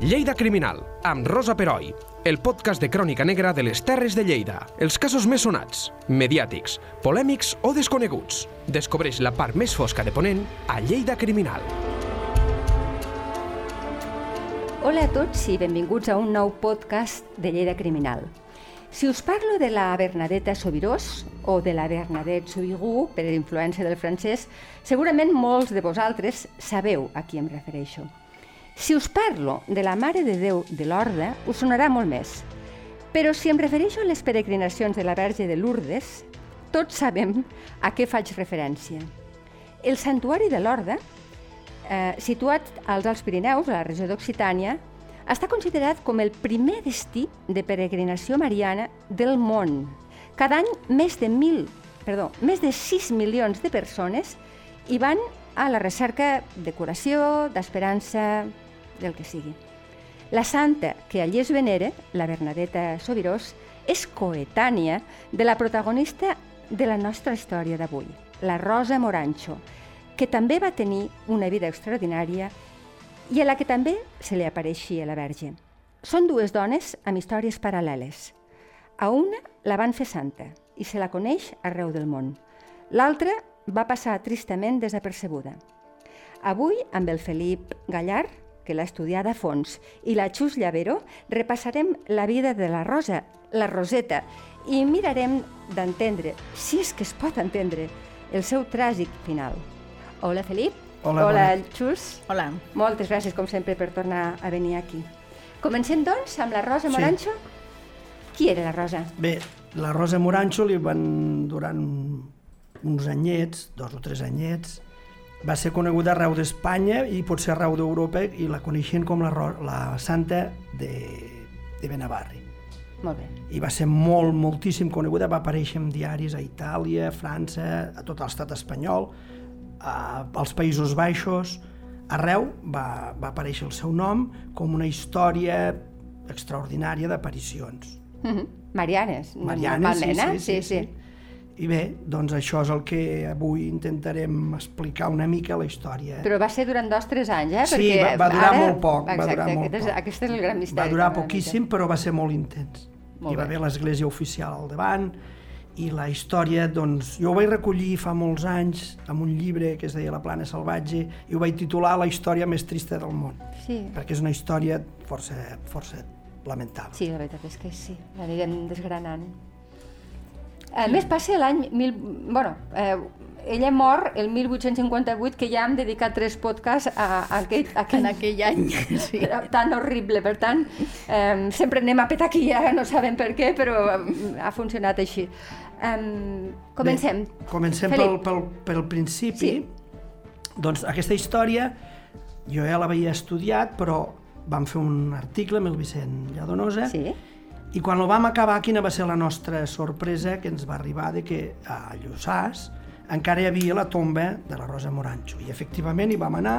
Lleida Criminal, amb Rosa Peroi, el podcast de crònica negra de les Terres de Lleida. Els casos més sonats, mediàtics, polèmics o desconeguts. Descobreix la part més fosca de Ponent a Lleida Criminal. Hola a tots i benvinguts a un nou podcast de Lleida Criminal. Si us parlo de la Bernadetta Sobirós o de la Bernadette Sobigú, per influència del francès, segurament molts de vosaltres sabeu a qui em refereixo. Si us parlo de la Mare de Déu de l'Orde, us sonarà molt més. Però si em refereixo a les peregrinacions de la Verge de Lourdes, tots sabem a què faig referència. El Santuari de l'Orde, eh, situat als Alts Pirineus, a la regió d'Occitània, està considerat com el primer destí de peregrinació mariana del món. Cada any més de mil, perdó, més de 6 milions de persones hi van a la recerca de curació, d'esperança, del que sigui. La santa que allí es venera, la Bernadetta Sobirós, és coetània de la protagonista de la nostra història d'avui, la Rosa Morancho, que també va tenir una vida extraordinària i a la que també se li apareixia la Verge. Són dues dones amb històries paral·leles. A una la van fer santa i se la coneix arreu del món. L'altra va passar tristament desapercebuda. Avui, amb el Felip Gallar, que l'ha estudiada a fons, i la Xus Llavero, repassarem la vida de la Rosa, la Roseta, i mirarem d'entendre, si és que es pot entendre, el seu tràgic final. Hola, Felip. Hola, Hola bona. Xus. Hola. Moltes gràcies, com sempre, per tornar a venir aquí. Comencem, doncs, amb la Rosa Sí. Morancho. Qui era la Rosa? Bé, la Rosa Morancho li van durant uns anyets, dos o tres anyets, va ser coneguda arreu d'Espanya i potser arreu d'Europa i la coneixien com la, la santa de, de Benavarri. Molt bé. I va ser molt, moltíssim coneguda, va aparèixer en diaris a Itàlia, a França, a tot l'estat espanyol, a, als Països Baixos, arreu va, va aparèixer el seu nom com una història extraordinària d'aparicions. Mhm. Marianes. Marianes, sí, sí, eh? sí, sí. I bé, doncs això és el que avui intentarem explicar una mica la història. Però va ser durant dos o tres anys, eh? Sí, Perquè va, va durar ara... molt poc, va Exacte, durar molt aquest és, poc. Aquest és el gran misteri. Va durar poquíssim, però va ser molt intens. Molt Hi va bé. haver l'església oficial al davant, i la història, doncs, jo ho vaig recollir fa molts anys amb un llibre que es deia La plana salvatge i ho vaig titular La història més trista del món. Sí. perquè és una història força, força lamentable. sí, la veritat és que sí. L'anirem desgranant. A més, passa l'any... Mil... Bueno, eh, ella mor el 1858, que ja hem dedicat tres podcasts a, a, aquell, a aquell En aquell any, sí. Era tan horrible, per tant, eh, sempre anem a petar aquí, ara no sabem per què, però eh, ha funcionat així. Eh, comencem. Bé, comencem pel, Felip. pel, pel principi. Sí. Doncs aquesta història jo ja l'havia estudiat, però vam fer un article amb el Vicent Lladonosa Sí? I quan el vam acabar, quina va ser la nostra sorpresa que ens va arribar de que a Lluçàs encara hi havia la tomba de la Rosa Morancho. I efectivament hi vam anar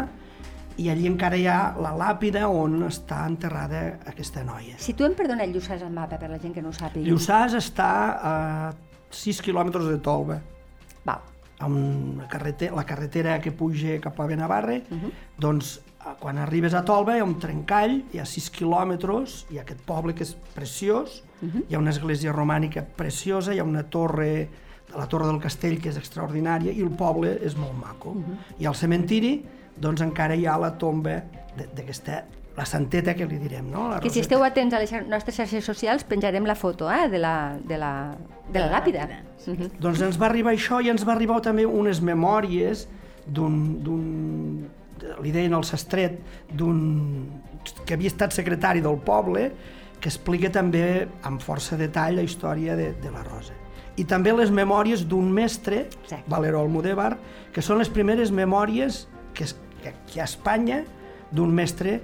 i allí encara hi ha la làpida on està enterrada aquesta noia. Situem, perdona, Lluçàs al mapa, per la gent que no ho sàpiga. Lluçàs està a 6 quilòmetres de Tolba, Val. amb la carretera, la carretera que puja cap a Benavarre, Mhm. uh -huh. doncs quan arribes a Tolba hi ha un trencall, hi ha 6 quilòmetres, hi ha aquest poble que és preciós, uh Mhm. -huh. hi ha una església romànica preciosa, hi ha una torre, la torre del castell que és extraordinària i el poble és molt maco. Uh Mhm. -huh. I al cementiri doncs encara hi ha la tomba de- d'aquesta la santeta que li direm, no? La Que si esteu atents a les nostres xarxes socials penjarem la foto eh, de, la, de, la, de la làpida. Sí. Mhm. Doncs ens va arribar això i ens va arribar també unes memòries d'un... li deien el sastret, d'un que havia estat secretari del poble, que explica també amb força detall la història de, de la Rosa. I també les memòries d'un mestre, Exacte. Valero Almudévar, que són les primeres memòries que, que, que a Espanya d'un mestre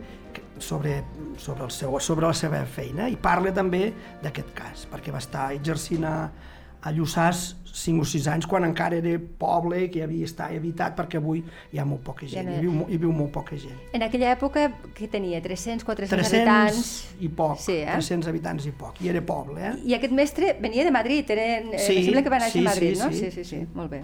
sobre, sobre, el seu, sobre la seva feina i parla també d'aquest cas, perquè va estar exercint a, a Lluçàs 5 o 6 anys quan encara era poble que havia estat habitat perquè avui hi ha molt poca gent, no hi viu, hi viu molt poca gent. En aquella època, que tenia? 300, 400 300 habitants? i poc, Sí, eh? 300 habitants i poc, i era poble, eh? I aquest mestre venia de Madrid, era, eh, Sí, sembla que va néixer sí, a Madrid, sí, no? sí. Sí, sí, sí, molt bé.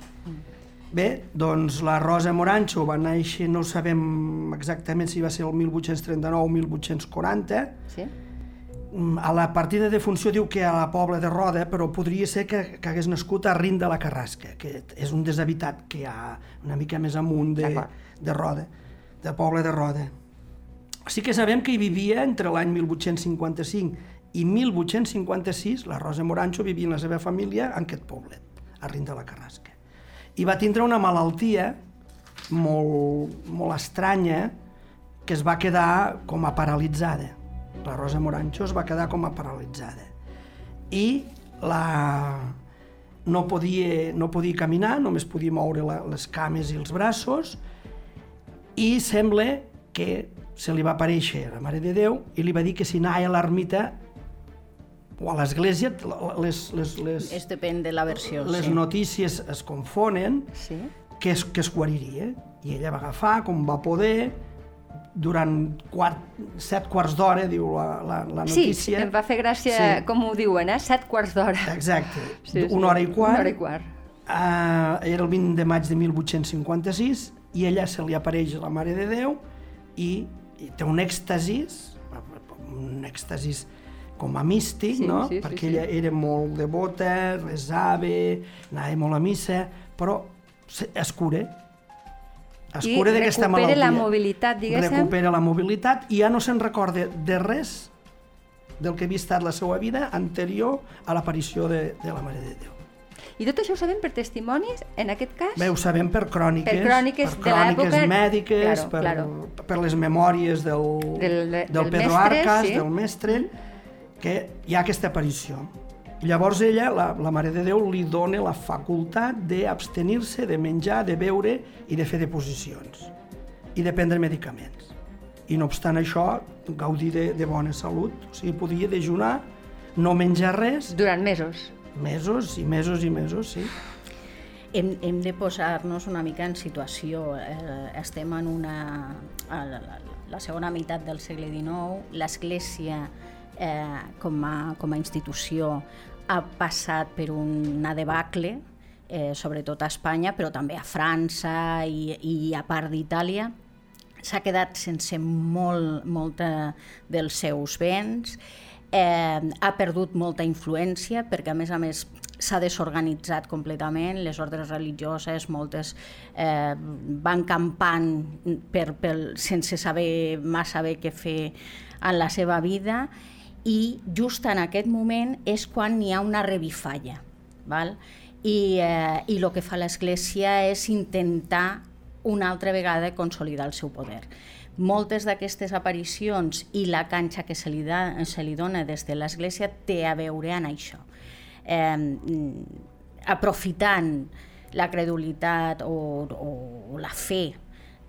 Bé, doncs la Rosa Morancho va néixer, no sabem exactament si va ser el 1839 o 1840, Sí? Mm, a la partida de funció diu que a la Pobla de Roda, però podria ser que, que hagués nascut a Rin de la Carrasca, que és un deshabitat que hi ha una mica més amunt de, de Roda, de Pobla de Roda. Sí que sabem que hi vivia entre l'any 1855 i 1856, la Rosa Morancho vivia amb la seva família en aquest poblet, a Rin de la Carrasca. I va tindre una malaltia molt, molt estranya que es va quedar com a paralitzada. La Rosa Morancho es va quedar com a paralitzada. I la... no, podia, no podia caminar, només podia moure la, les cames i els braços, i sembla que se li va aparèixer la Mare de Déu i li va dir que si anava a l'ermita o a l'església, les, les, les, És depèn de la versió, les sí. notícies es confonen, Sí? que es, que es guariria. I ella va agafar, com va poder, durant quart, set quarts d'hora, diu la, la, la Sí, notícia. em va fer gràcia, Sí. com ho diuen, eh? Set quarts d'hora. Exacte, Sí, sí. una hora i quart. Una hora i quart. Uh, era el 20 de maig de 1856 i ella se li apareix la Mare de Déu i, i té un èxtasis, un èxtasis com a místic, Sí, no? sí, sí, Perquè sí. ella era molt devota, resava, anava molt a missa, però es cura. Es I cura d'aquesta recupera malaltia. la mobilitat, diguéssim. Recupera la mobilitat i ja no se'n recorda de res del que havia estat la seva vida anterior a l'aparició de, de la Mare de Déu. I tot això ho sabem per testimonis, en aquest cas? Bé, ho sabem per cròniques, Per cròniques per de cròniques l'època- mèdiques, Claro, per, claro. per les memòries del, Del- del, del Pedro mestre, Arcas, sí. del mestre, que hi ha aquesta aparició. I llavors ella, la, la Mare de Déu, li dona la facultat d'abstenir-se, de menjar, de beure i de fer deposicions i de prendre medicaments. I no obstant això, gaudir de, de bona salut, o sigui, podia dejunar, no menjar res, Durant mesos. mesos i mesos i mesos, sí. Hem, hem de posar-nos una mica en situació. Eh, estem en una... A la, la, la segona meitat del segle XIX, l'Església eh, com, a, com a institució ha passat per una debacle, eh, sobretot a Espanya, però també a França i, i a part d'Itàlia. S'ha quedat sense molt, molta dels seus béns, eh, ha perdut molta influència perquè a més a més s'ha desorganitzat completament, les ordres religioses, moltes eh, van campant per, per, sense saber massa bé què fer en la seva vida i just en aquest moment és quan hi ha una revifalla. Val? I, eh, I el que fa l'Església és intentar una altra vegada consolidar el seu poder. Moltes d'aquestes aparicions i la canxa que se li, da, se li dona des de l'Església té a veure amb això. Eh, aprofitant la credulitat o, o la fe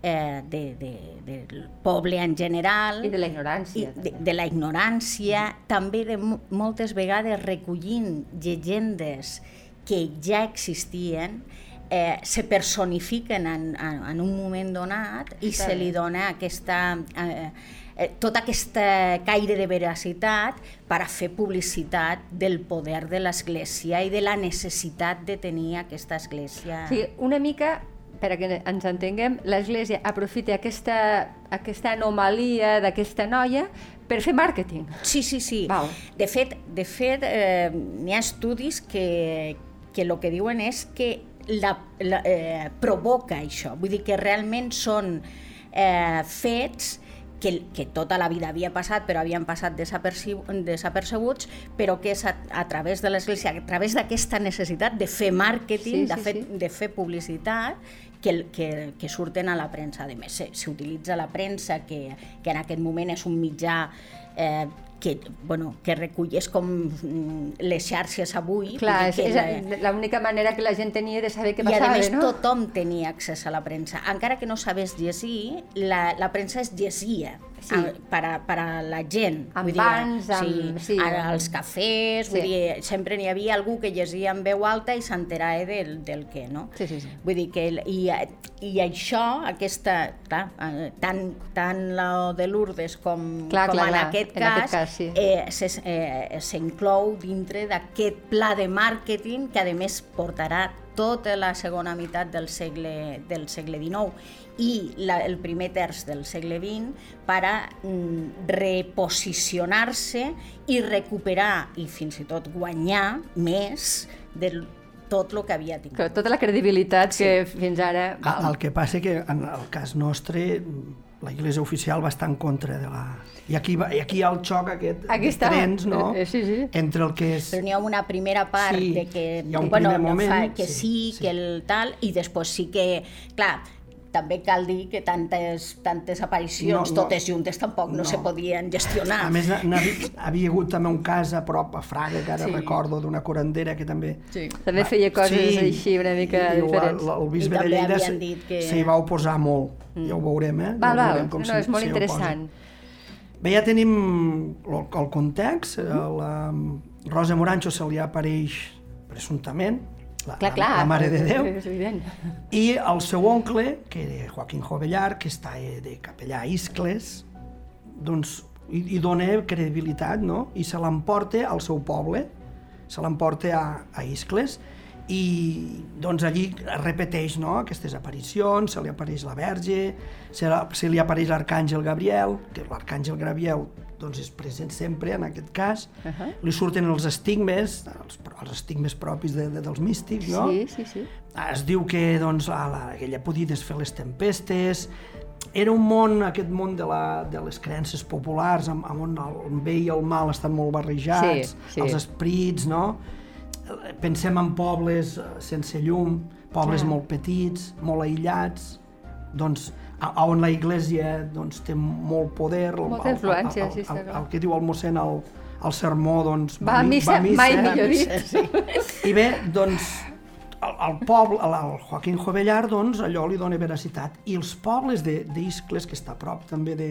eh, de, de, del poble en general I de la ignorància, i de, de la ignorància, també de mo- moltes vegades recollint llegendes que ja existien, eh, se personifiquen en, en, en un moment donat i se li dona aquesta, eh, eh, tota aquesta caire de veracitat per a fer publicitat del poder de l'Església i de la necessitat de tenir aquesta Església. Sigui, una mica, per a que ens entenguem, l'Església aprofita aquesta, aquesta anomalia d'aquesta noia per fer màrqueting. Sí, sí, sí. Val. De fet, de fet eh, n'hi ha estudis que, que el que diuen és que la, la, eh, provoca això. Vull dir que realment són eh, fets que, que tota la vida havia passat, però havien passat desapercebuts, però que és a, a través de l'Església, a través d'aquesta necessitat de fer màrqueting, Sí, de, sí, fer, sí. de fer publicitat, que, que, que surten a la premsa. A més, s'utilitza la premsa, que, que en aquest moment és un mitjà eh, que, bueno, que recull, és com mm, les xarxes avui. Clar, és, és l'única manera que la gent tenia de saber què i a passava, més no? tothom tenia accés a la premsa. Encara que no sabés llegir, la, la premsa es llegia Sí. a, per, a, per a la gent. Amb vull bancs, dir, amb- sí, sí, a- als cafès, vull Sí. dir, sempre n'hi havia algú que llegia en veu alta i s'enterava del, del què, no? Sí, sí, sí. Vull dir que, i, i això, aquesta, clar, eh, tant, tant la de Lourdes com, Clar, com clar, en clar, aquest en cas, aquest cas, sí. eh, eh, s'inclou dintre d'aquest pla de màrqueting que a més portarà tota la segona meitat del segle, del segle XIX i la, el primer terç del segle XX per a mm, reposicionar-se i recuperar i fins i tot guanyar més del tot el que havia tingut. Que Tota la credibilitat Sí. que fins ara... El, el que passa que en el cas nostre la Iglesia oficial va estar en contra de la... I aquí, va, i aquí hi ha el xoc aquest Aquí de trens, no? Eh, sí, sí. Entre el que és... Però n'hi ha una primera part Sí, de que, hi ha un bueno, primer moment, fa, que sí, sí, sí. que el tal, i després sí que, clar, també cal dir que tantes, tantes aparicions, No, no. totes juntes, tampoc no, No. se podien gestionar. A més, n'havia havia hagut també un cas a prop, a Fraga, que ara Sí. recordo, d'una curandera que també... sí. També feia coses així una mica i diferents. El, el bisbe I de Lleida que- s'hi va oposar molt. Ja ho veurem, eh? Val, ja val, veurem com no, s'hi- és molt oposa. interessant. Bé, ja tenim el, el context. eh, La Rosa Morancho se li apareix presumptament, la, Clar, la- clar. la Mare de Déu, És evident. i el seu oncle, que era Joaquín Jovellar, que està eh, de capellà a Iscles, doncs, i, i dona credibilitat, no? I se l'emporta al seu poble, se l'emporta a, a Iscles, i doncs allí repeteix no? aquestes aparicions, se li apareix la Verge, se, la, se li apareix l'arcàngel Gabriel, que l'arcàngel Gabriel doncs, és present sempre en aquest cas, uh. -huh. li surten els estigmes, els, els estigmes propis de, de, dels místics, no? Sí, sí, sí. Es diu que doncs, la, la, que ella podia desfer les tempestes, era un món, aquest món de, la, de les creences populars, amb, amb on el bé i el mal estan molt barrejats, Sí, sí. els esprits, no? Pensem en pobles eh, sense llum, pobles Clar. molt petits, molt aïllats, doncs, a, a on la Iglesia doncs, té molt poder. el- Molta el- el- influència, el, està el, clar. el, que diu el mossèn al, al sermó, doncs... Va a mi- missa, mai millor dit. Sí. i bé, doncs, el, el poble, el, el Joaquín Jovellar, doncs, allò li dona veracitat. I els pobles de- d'Iscles, que està a prop també de,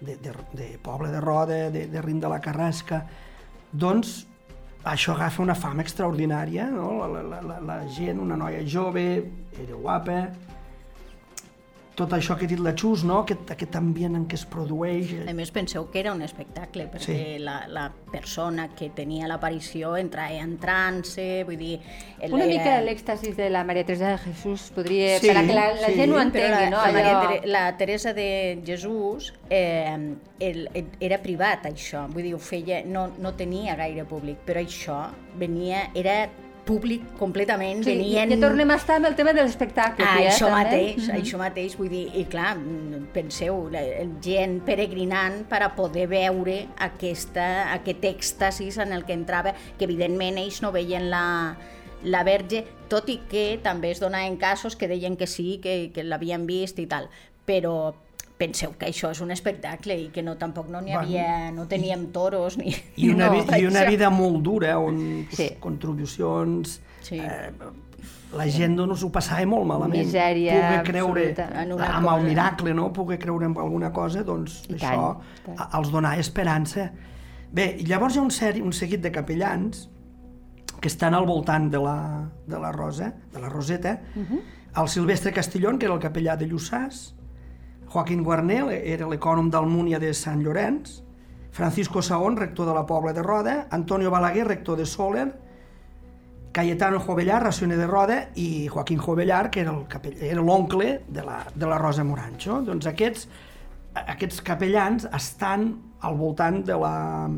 de, de, de Poble de Roda, de, de Rim de la Carrasca, doncs, això agafa una fama extraordinària, no? La, la, la, la gent, una noia jove, era guapa, tot això que he dit la Xus, no? aquest, aquest ambient en què es produeix... A més, penseu que era un espectacle, perquè Sí. la, la persona que tenia l'aparició entrava en trance, vull dir... el- Una era- mica l'èxtasis de la Maria Teresa de Jesús podria... Sí, per a que la, la sí. gent ho entengui, la, no? la, Maria Allò... Tere, la Teresa de Jesús eh, el, el, era privat, això. Vull dir, ho feia, no, no tenia gaire públic, però això venia, era públic completament, Sí, venien... ja tornem a estar amb el tema de l'espectacle. Ah, eh, això també. mateix, això mateix, vull dir, i clar, mm, penseu, la, gent peregrinant per a poder veure aquesta, aquest èxtasis en el que entrava, que evidentment ells no veien la, la verge, tot i que també es donaven casos que deien que sí, que, que l'havien vist i tal, però penseu que això és un espectacle i que no tampoc no n'hi Bueno, havia, no teníem toros ni... I una, no, vi, I una vida molt dura, on Sí. sí. contribucions... Sí. Eh, la gent doncs, ho passava molt malament. Misèria Poder creure absoluta. En una amb el cosa. miracle, no? poder creure en alguna cosa, doncs I això tant, tant. a- els donava esperança. Bé, i llavors hi ha un, seri, un seguit de capellans que estan al voltant de la, de la Rosa, de la Roseta, uh Mhm. -huh. el Silvestre Castellón, que era el capellà de Lluçàs, Joaquín Guarnel, era l'ecònom d'Almúnia de Sant Llorenç, Francisco Saón, rector de la Pobla de Roda, Antonio Balaguer, rector de Soler, Cayetano Jovellar, racioner de Roda, i Joaquín Jovellar, que era el capell- era l'oncle de, la, de la Rosa Morancho. Doncs aquests, aquests capellans estan al voltant de la,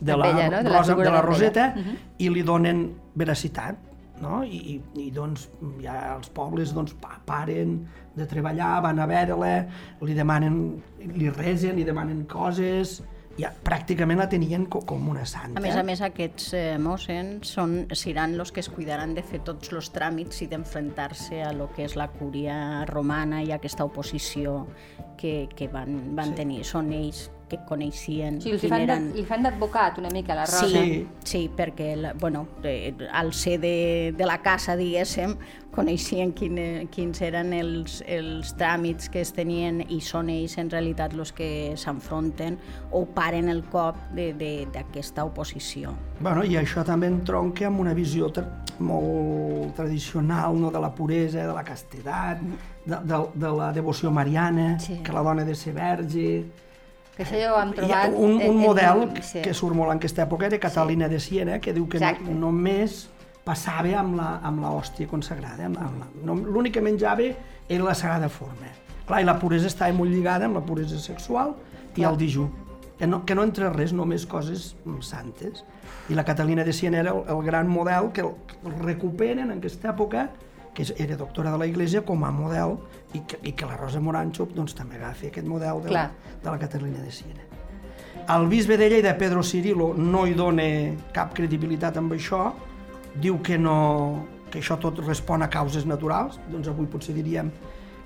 de la, D'ella, no? De la Rosa, de la. Roseta Mhm. i li donen veracitat. No? I, i, I doncs ja els pobles doncs, pa, paren de treballar, van a veure-la, li demanen, li resen, li demanen coses, ja pràcticament la tenien co, com una santa. A més a més, aquests eh, mossens són, seran els que es cuidaran de fer tots els tràmits i d'enfrontar-se a lo que és la cúria romana i aquesta oposició que, que van, van Sí. tenir. Són ells que coneixien Sí, quin fan, eren... li fan d'advocat una mica, la Rosa. Sí, Sí. perquè la, bueno, eh, al ser de, de la casa, diguéssim, coneixien quin, eh, quins eren els, els tràmits que es tenien i són ells en realitat els que s'enfronten o paren el cop de- de- d'aquesta oposició. Bueno, I això també entronca amb una visió tra molt tradicional no? de la puresa, de la castedat, de, de, de la devoció mariana, Sí. que la dona ha de ser verge... Que això ja ho hem trobat... un, en- un en- model sí. que surt molt en aquesta època era Catalina de Siena, que diu que no, només passava amb la, amb la hòstia consagrada. Amb, amb la, no, L'únic que menjava era la sagrada forma. Clar, i la puresa estava molt lligada amb la puresa sexual i el dijú. Que no, que no entre res, només coses santes. I la Catalina de Siena era el, el gran model que el recuperen en aquesta època, que era doctora de la Iglesia com a model, i que, i que la Rosa Morancho doncs, també agafa aquest model de la, Clar. de la Catalina de Siena. El bisbe de Lleida, Pedro Cirilo, no hi dona cap credibilitat amb això, diu que, no, que això tot respon a causes naturals, doncs avui potser diríem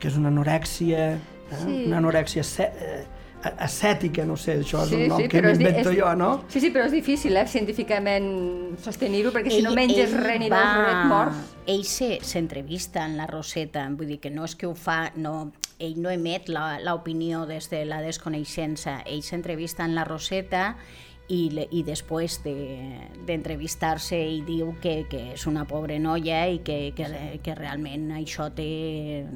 que és una anorèxia, eh? Sí. una anorèxia eh, ascètica, no sé, això és un nom que és di- m'invento jo, no? Sí, sí, però és difícil, eh, científicament sostenir-ho, perquè si no menges res ni veus res, et mors. Ell se- s'entrevista en la Roseta, vull dir que no és que ho fa, no, ell no emet la- l'opinió des de la desconeixença, ell s'entrevista en la Roseta i, le, i després de- d'entrevistar-se de, ell diu que, que és una pobra noia i que, que, que realment això té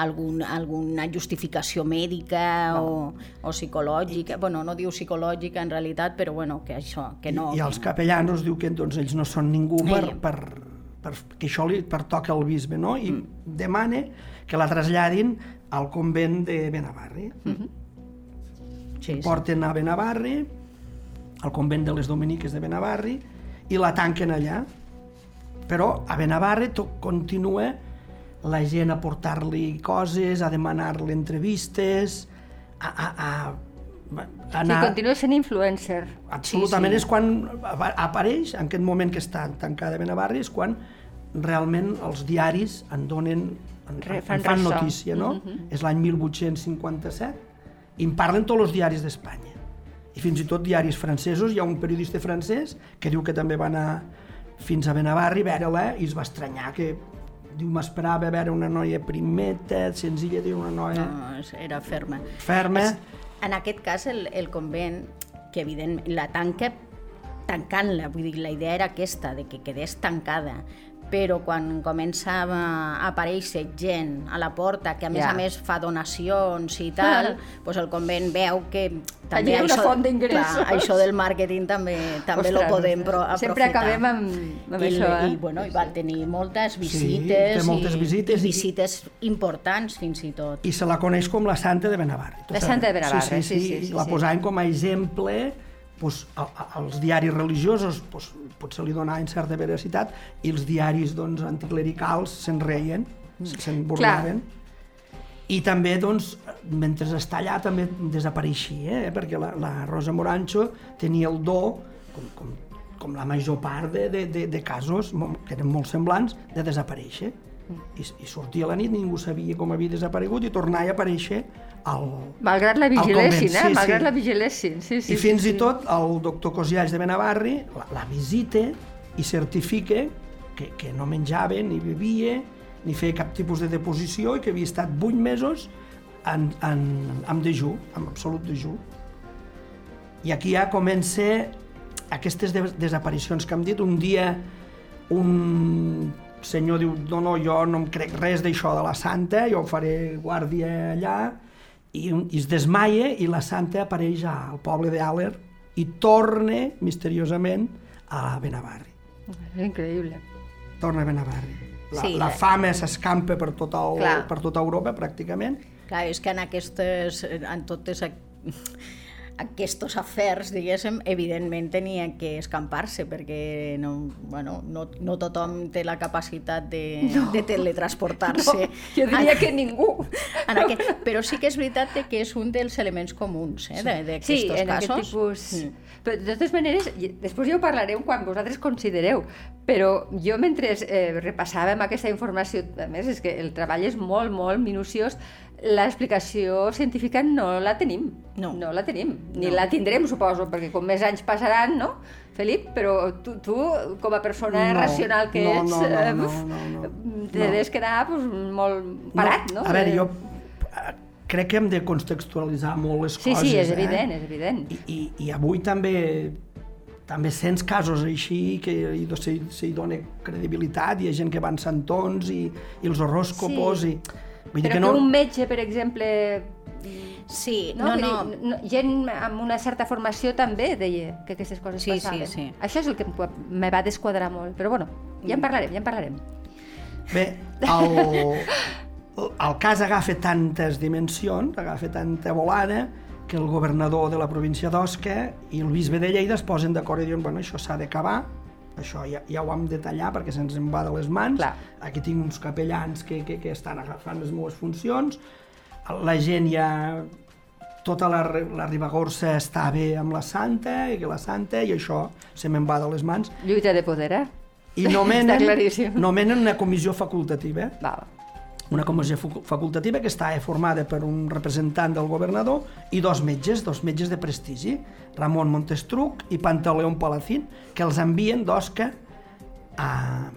algun, alguna justificació mèdica o, o psicològica, bueno, no diu psicològica en realitat, però bueno, que això, que no... I, I els capellanos diu que doncs, ells no són ningú per, per, per, que això li pertoca al bisbe, no? I Mm. demana que la traslladin al convent de Benavarri. Mm-hmm. Sí, sí. porten a Benavarri, al convent de les Dominiques de Benavarri, i la tanquen allà. Però a Benavarri tot continua la gent a portar-li coses, a demanar-li entrevistes, a, a, a, a Sí, anar... continua sent influencer. Absolutament, Sí, és quan apa- apareix, en aquest moment que està tancada Benavarri, és quan realment els diaris en donen, en, Re- en fan notícia, no? És l'any 1857, i en parlen tots els diaris d'Espanya. Fins i tot diaris francesos, hi ha un periodista francès que diu que també va anar fins a Benavarri a veure-la i es va estranyar que diu m'esperava veure una noia primeta, senzilla, diu una noia No, era ferma. ferma. És, en aquest cas, el, el convent, que evident la tanca tancant-la, vull dir, la idea era aquesta, de que quedés tancada, però quan començava a aparèixer gent a la porta, que a més Ja. a més fa donacions i tal, doncs el convent veu que també Allí una font d'ingressos. clar, això del màrqueting també també lo Ostres, podem pro aprofitar. Sempre acabem amb, amb I, això, eh? I, bueno, i van tenir moltes visites, moltes i, visites i i- visites importants fins i tot. i se la coneix com la Santa de Benavarri. Tu La? Santa de Benavarri, sí, sí, sí, sí, sí, la sí. posaven com a exemple doncs, a, a, als diaris religiosos doncs, potser li donaven certa veracitat i els diaris doncs, anticlericals se'n reien, se'n burlaven. I també, doncs, mentre està allà, també desapareixia, eh? perquè la, la Rosa Morancho tenia el do, com, com, com la major part de, de, de, de casos, que eren molt semblants, de desaparèixer. I, I sortia a la nit, ningú sabia com havia desaparegut i tornava a aparèixer al, Malgrat la vigilessin, eh? Sí, Malgrat sí. la vigilessin, sí, sí. I fins sí, i tot el doctor Cosialls de Benavarri la, la visita i certifica que, que no menjava, ni bevia, ni feia cap tipus de deposició i que havia estat 8 mesos en, en, en dejú, en absolut dejú. I aquí ja comença aquestes des desaparicions que hem dit. Un dia un senyor diu, no, no, jo no em crec res d'això de la santa, jo faré guàrdia allà, i, i es desmaia i la santa apareix al poble d'Àler i torna misteriosament a Benavarri. És increïble. Torna a Benavarri. La, Sí, la fama s'escampa per, tot el, per tota Europa, pràcticament, Clar, és que en aquestes, en totes aquests afers, diguéssim, evidentment tenia que escampar-se perquè no, bueno, no, no tothom té la capacitat de, no. de teletransportar-se. No, jo diria que ningú. En aquest, però sí que és veritat que és un dels elements comuns eh, de- d'aquests Sí, en casos. aquest tipus... Mm. Però de totes maneres, després ja ho parlareu quan vosaltres considereu, però jo mentre eh, repassàvem aquesta informació, a més és que el treball és molt, molt minuciós, l'explicació científica no la tenim. No. No la tenim. Ni No. la tindrem, suposo, perquè com més anys passaran, no? Felip, però tu, tu com a persona No, racional que no, ets, no, no, eh, no, uf, no, no. te No. quedar pues, molt parat, no? A veure, jo crec que hem de contextualitzar molt les Sí, coses. sí, és eh? evident, és evident. I, i, i avui també també sents casos així que hi, se, se hi dona credibilitat, hi ha gent que va en santons i, i els horòscopos Sí. i Vull dir Però que que, no... un metge, per exemple, Sí, no, no, no, dir, no, gent amb una certa formació també deia que aquestes coses Sí, sí, passaven. sí. Això és el que me va desquadrar molt, però bueno, ja Mm. en parlarem, ja en parlarem. Bé, el, el cas agafa tantes dimensions, agafa tanta volada, que el governador de la província d'Osca i el bisbe de Lleida es posen d'acord i diuen bueno, això s'ha d'acabar, això ja, ja ho hem de tallar perquè se'ns en va de les mans, Clar. aquí tinc uns capellans que, que, que estan agafant les meves funcions, la gent ja tota la, la Ribagorça està bé amb la Santa i que la Santa i això se me'n va de les mans Lluita de poder, eh? i nomenen, nomenen una comissió facultativa Va. una comissió facu- facultativa que està formada per un representant del governador i dos metges, dos metges de prestigi, Ramon Montestruc i Pantaleón Palacín, que els envien d'Osca a,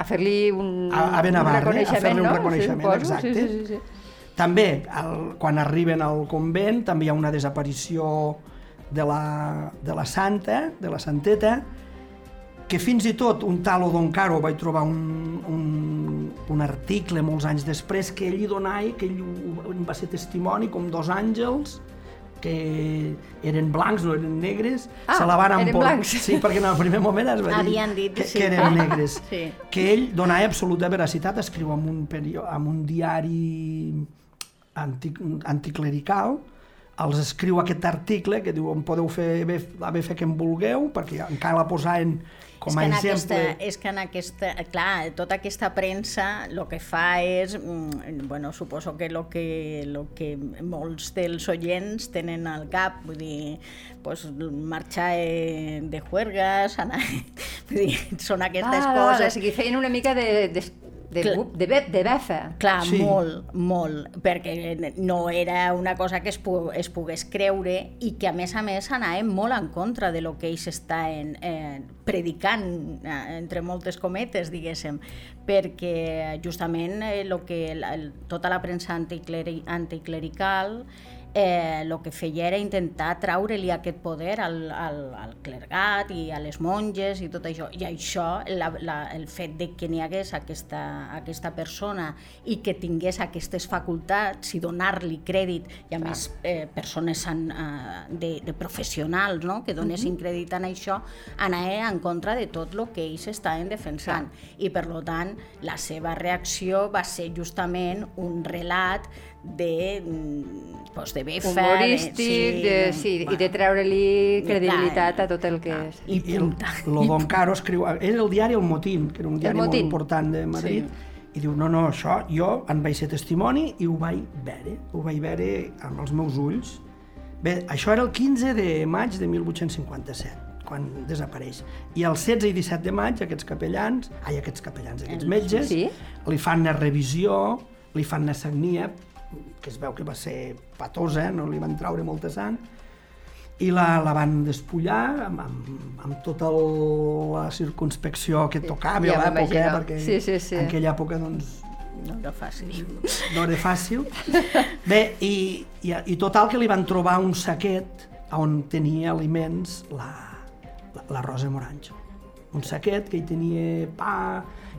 A fer-li un, A- a un a fer-li un no? reconeixement, suposo. exacte. Sí, sí, sí, sí. També, el, quan arriben al convent, també hi ha una desaparició de la, de la santa, de la santeta, que fins i tot un tal Odon Caro vaig trobar un, un, un article molts anys després que ell hi donava, que ell va ser testimoni com dos àngels que eren blancs, no eren negres, Ah, se la van eren empor- blancs. Sí, perquè en el primer moment es va dir Havien dit, que, sí. que eren negres. Sí. Que ell donava absoluta veracitat, escriu en un, perio, en un diari anti, anticlerical, els escriu aquest article que diu em podeu fer bé, haver fet que em vulgueu, perquè encara la posaven com a és que exemple. Aquesta, és que en aquesta, clar, tota aquesta premsa el que fa és, mm, bueno, suposo que el que, lo que molts dels oients tenen al cap, vull dir, pues, marxar eh, de juergas, anar, vull dir, són aquestes Ah, vale, o coses. sigui, feien una mica de, de, de, Clar. bu- de, be, de befa. Clar, Sí. molt, molt, perquè no era una cosa que es, pu es pogués creure i que a més a més anàvem molt en contra de lo que ells estaven eh, predicant, eh, entre moltes cometes, diguéssim, perquè justament eh, lo que la, el, tota la premsa anticleri anticlerical eh, el que feia era intentar traure-li aquest poder al, al, al clergat i a les monges i tot això. I això, la, la, el fet de que n'hi hagués aquesta, aquesta persona i que tingués aquestes facultats i donar-li crèdit, i a més eh, persones en, eh, de, de professionals no? que donessin crèdit en això, anava en contra de tot el que ells estaven defensant. I per lo tant, la seva reacció va ser justament un relat de, mm, pues, de befa... Humorístic, de, sí, i de treure-li credibilitat a tot el que és. I I el, lo Don Caro escriu... Era el diari El Motín, que era un diari molt important de Madrid, sí. i diu, no, no, això jo en vaig ser testimoni i ho vaig veure, ho vaig veure amb els meus ulls. Bé, això era el 15 de maig de 1857, quan desapareix. I el 16 i 17 de maig aquests capellans, ai, aquests capellans, aquests Els- metges, sí. li fan una revisió, li fan una sagnia, que es veu que va ser patosa, no li van traure molta sang, i la, la van despullar amb, amb, amb tota el, la circunspecció que tocava Ja a l'època, eh, perquè Sí, sí, sí. en aquella època doncs, No era fàcil. no era fàcil. Bé, i, i, i total que li van trobar un saquet on tenia aliments la, la, la Rosa Morancho. Un saquet que hi tenia pa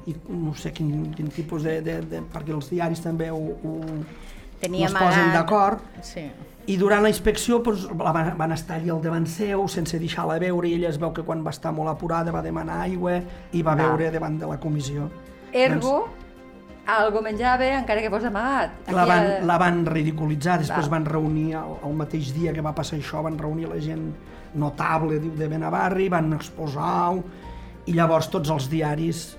i no sé quin, quin tipus de, de, de... perquè els diaris també ho, ho, Tenia no es posen d'acord Sí. i durant la inspecció doncs, la van, van estar allà al davant seu sense deixar-la veure i ella es veu que quan va estar molt apurada va demanar aigua i va Ah. veure davant de la comissió. Ergo, algo menjava encara que fos amagat. Doncs, la, van, eh, la van ridiculitzar, després Val. van reunir, el, el mateix dia que va passar això, van reunir la gent notable diu, de Benavarri, van exposar-ho, i llavors tots els diaris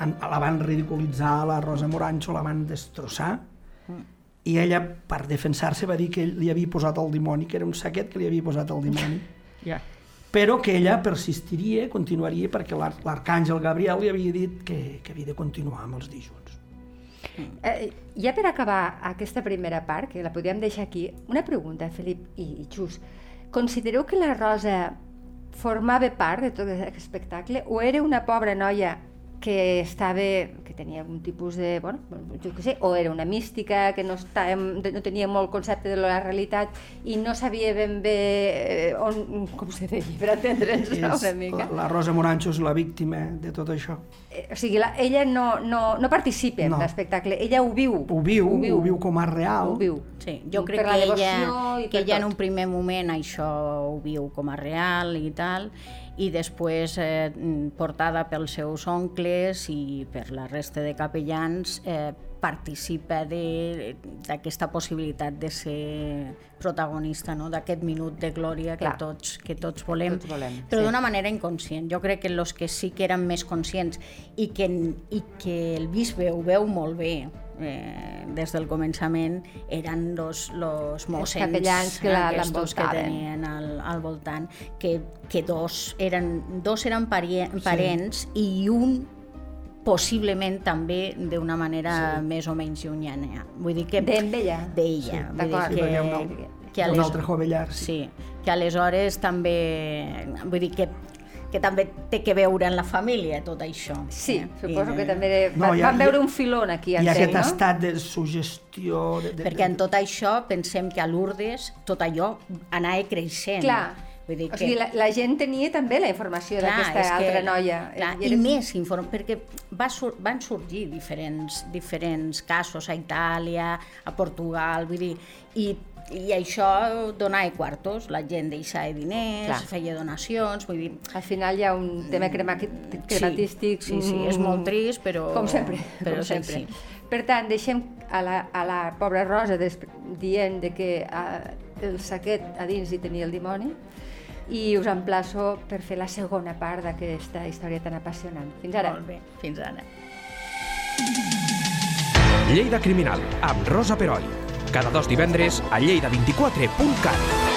en, la van ridiculitzar, la Rosa Morancho la van destrossar, i ella, per defensar-se, va dir que ell li havia posat el dimoni, que era un saquet que li havia posat el dimoni. Ja. però que ella persistiria, continuaria, perquè l'ar- l'arcàngel Gabriel li havia dit que, que havia de continuar amb els dijuns. Eh, ja per acabar aquesta primera part, que la podríem deixar aquí, una pregunta, Felip i, i Xus. Considereu que la Rosa formava part de tot aquest espectacle o era una pobra noia que estava, que tenia algun tipus de, bueno, jo què sé, o era una mística, que no, estava, no tenia molt concepte de la realitat i no sabia ben bé eh, on, com se deia, per entendre'ns una mica. la, la Rosa Morancho és la víctima de tot això. Eh, O sigui, la, ella no, no, no participa No. en l'espectacle, ella ho viu. Ho viu, ho viu, ho viu com a real. Ho viu. Sí, jo crec que ella, que ella en tot. un primer moment això ho viu com a real i tal, i després, eh, portada pels seus oncles i per la resta de capellans, eh, participa d'aquesta possibilitat de ser protagonista no? d'aquest minut de glòria que Clar. tots, que tots volem, Tots volem, però sí. d'una manera inconscient. Jo crec que els que sí que eren més conscients i que, i que el bisbe ho veu molt bé eh, des del començament eren los, los mossens capellans que la- aquestos que tenien al, al voltant que, que dos eren, dos eren parents i un possiblement també d'una manera sí. més o menys llunyana. Vull dir que... D'ella? D'ella. Sí, d'acord. Sí, que, una, que ha un altre jovellar. Sí. Sí, que aleshores també... Vull dir que, que també té que veure en la família tot això. Sí, eh? suposo I- que també No, van, van veure un filon aquí, Hi ha aquest no? estat de sugestió... De, de, Perquè en tot això pensem que a Lourdes tot allò anava creixent. Clar. Vull dir O que... sigui, la, la gent tenia també la informació d'aquesta és que- altra noia. Clar, I I era- més inform... perquè va sur van sorgir diferents, diferents casos a Itàlia, a Portugal, vull dir, i, i això donava quartos, la gent deixava diners, Clar. feia donacions, vull dir... Al final hi ha un tema crema crematístic. Sí, sí, és molt trist, però... Com sempre, però com sempre. així. Per tant, deixem a la, a la pobra Rosa des, dient de que a, el saquet a dins hi tenia el dimoni i us emplaço per fer la segona part d'aquesta història tan apassionant. Fins ara. Molt bé, fins ara. Lleida Criminal, amb Rosa Peroi. Cada dos divendres a lleida24.cat.